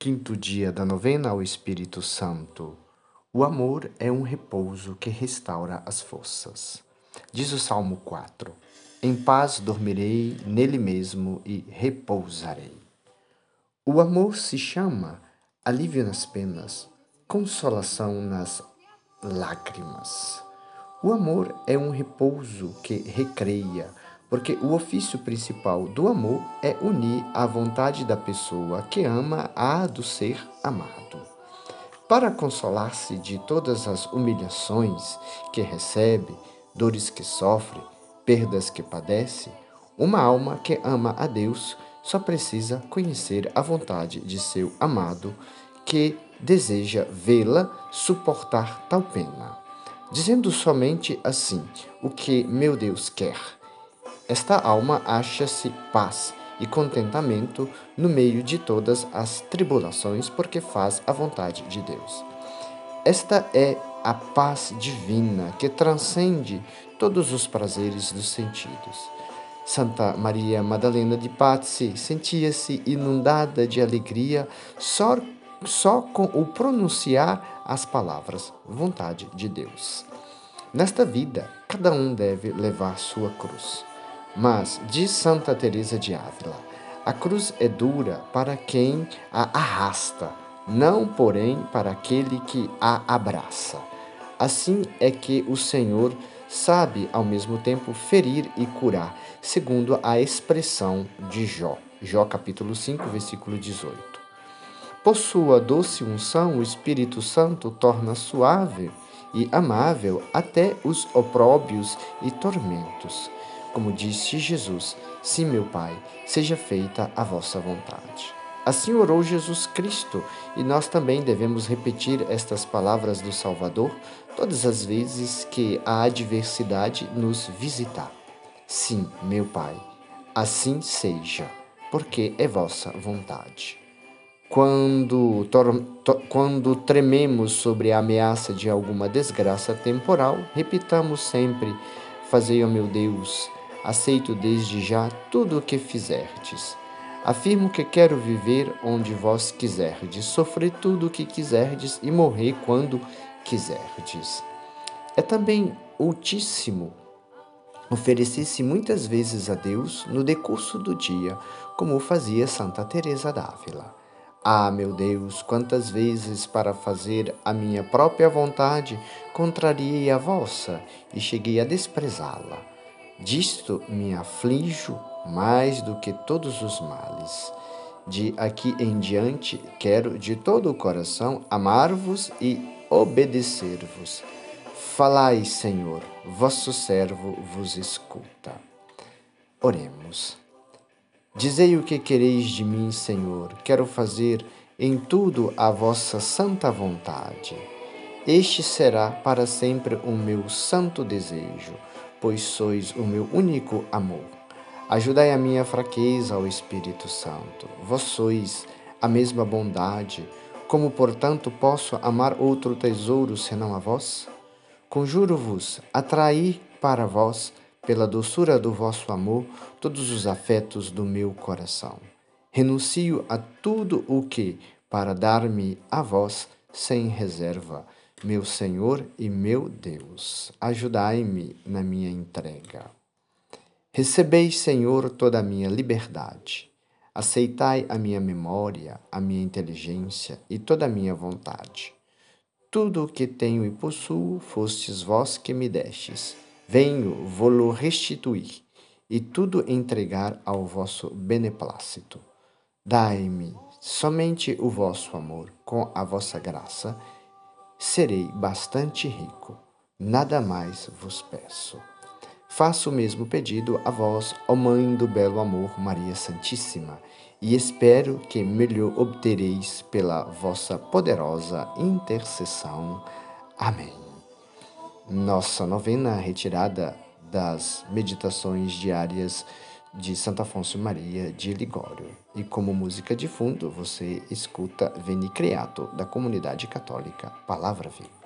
Quinto dia da novena ao Espírito Santo. O amor é um repouso que restaura as forças. Diz o Salmo 4: Em paz dormirei nele mesmo e repousarei. O amor se chama alívio nas penas, consolação nas lágrimas. O amor é um repouso que recreia, porque o ofício principal do amor é unir a vontade da pessoa que ama à do ser amado. Para consolar-se de todas as humilhações que recebe, dores que sofre, perdas que padece, uma alma que ama a Deus só precisa conhecer a vontade de seu amado, que deseja vê-la suportar tal pena, dizendo somente assim o que meu Deus quer esta alma acha-se paz e contentamento no meio de todas as tribulações, porque faz a vontade de Deus. Esta é a paz divina que transcende todos os prazeres dos sentidos. Santa Maria Madalena de Pazzi sentia-se inundada de alegria só, só com o pronunciar as palavras vontade de Deus. Nesta vida, cada um deve levar sua cruz. Mas, diz Santa Teresa de Ávila, a cruz é dura para quem a arrasta, não, porém, para aquele que a abraça. Assim é que o Senhor sabe ao mesmo tempo ferir e curar, segundo a expressão de Jó. Jó capítulo 5, versículo 18. Por sua doce unção, o Espírito Santo torna suave e amável até os opróbios e tormentos como disse Jesus: Sim, meu Pai, seja feita a vossa vontade. Assim orou Jesus Cristo, e nós também devemos repetir estas palavras do Salvador todas as vezes que a adversidade nos visitar. Sim, meu Pai, assim seja, porque é vossa vontade. Quando, quando trememos sobre a ameaça de alguma desgraça temporal, repitamos sempre: Fazei, ó meu Deus, aceito desde já tudo o que fizerdes. Afirmo que quero viver onde vós quiserdes, sofrer tudo o que quiserdes e morrer quando quiserdes. É também ultíssimo oferecer-se muitas vezes a Deus no decurso do dia, como fazia Santa Teresa d'Ávila. Ah, meu Deus, quantas vezes para fazer a minha própria vontade contrariei a vossa e cheguei a desprezá-la. Disto me aflijo mais do que todos os males. De aqui em diante, quero de todo o coração amar-vos e obedecer-vos. Falai, Senhor, vosso servo vos escuta. Oremos. Dizei o que quereis de mim, Senhor. Quero fazer em tudo a vossa santa vontade. Este será para sempre o meu santo desejo pois sois o meu único amor. Ajudai a minha fraqueza ao Espírito Santo. Vós sois a mesma bondade. Como, portanto, posso amar outro tesouro senão a vós? Conjuro-vos, atrair para vós, pela doçura do vosso amor, todos os afetos do meu coração. Renuncio a tudo o que, para dar-me a vós, sem reserva, meu Senhor e meu Deus, ajudai-me na minha entrega. Recebei, Senhor, toda a minha liberdade. Aceitai a minha memória, a minha inteligência e toda a minha vontade. Tudo o que tenho e possuo, fostes vós que me destes. Venho vou-lo restituir e tudo entregar ao vosso beneplácito. Dai-me somente o vosso amor com a vossa graça serei bastante rico. Nada mais vos peço. Faço o mesmo pedido a vós, ó Mãe do belo amor, Maria Santíssima, e espero que melhor obtereis pela vossa poderosa intercessão. Amém. Nossa novena retirada das meditações diárias de Santo Afonso Maria de Ligório. E como música de fundo, você escuta Veni Creato, da comunidade católica Palavra Viva.